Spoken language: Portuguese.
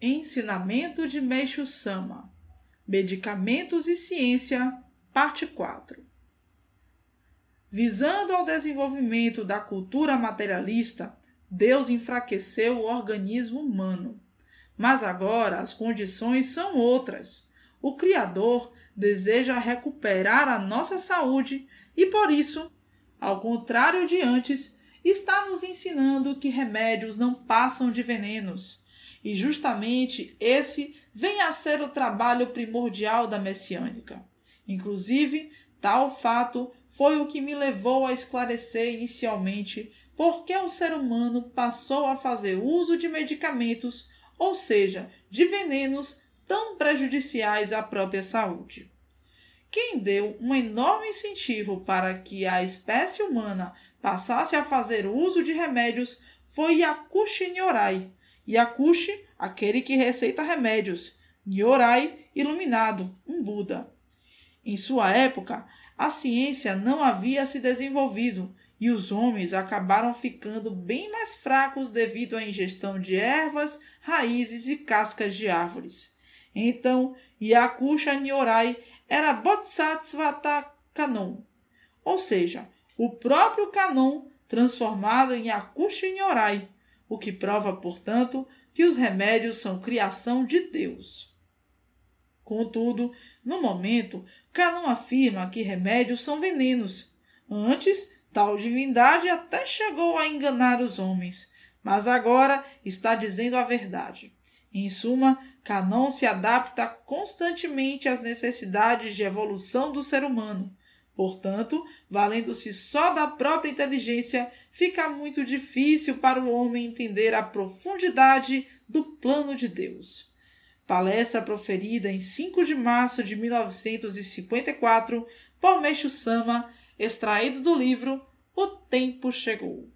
Ensinamento de Meixo Sama Medicamentos e Ciência, parte 4 Visando ao desenvolvimento da cultura materialista, Deus enfraqueceu o organismo humano. Mas agora as condições são outras. O Criador deseja recuperar a nossa saúde e, por isso, ao contrário de antes, está nos ensinando que remédios não passam de venenos e justamente esse vem a ser o trabalho primordial da messiânica. Inclusive, tal fato foi o que me levou a esclarecer inicialmente por que o ser humano passou a fazer uso de medicamentos, ou seja, de venenos tão prejudiciais à própria saúde. Quem deu um enorme incentivo para que a espécie humana passasse a fazer uso de remédios foi Yakushi Nyorai, Yakushi, aquele que receita remédios. Nyorai, iluminado, um Buda. Em sua época, a ciência não havia se desenvolvido e os homens acabaram ficando bem mais fracos devido à ingestão de ervas, raízes e cascas de árvores. Então, Yakusha Nyorai era Bodhisattvata Kanon, ou seja, o próprio Kanon transformado em Yakusha Nyorai, o que prova, portanto, que os remédios são criação de Deus. Contudo, no momento, Canon afirma que remédios são venenos. Antes, tal divindade até chegou a enganar os homens, mas agora está dizendo a verdade. Em suma, Canon se adapta constantemente às necessidades de evolução do ser humano Portanto, valendo-se só da própria inteligência, fica muito difícil para o homem entender a profundidade do plano de Deus. Palestra proferida em 5 de março de 1954 por Meixo Sama, extraído do livro O Tempo Chegou.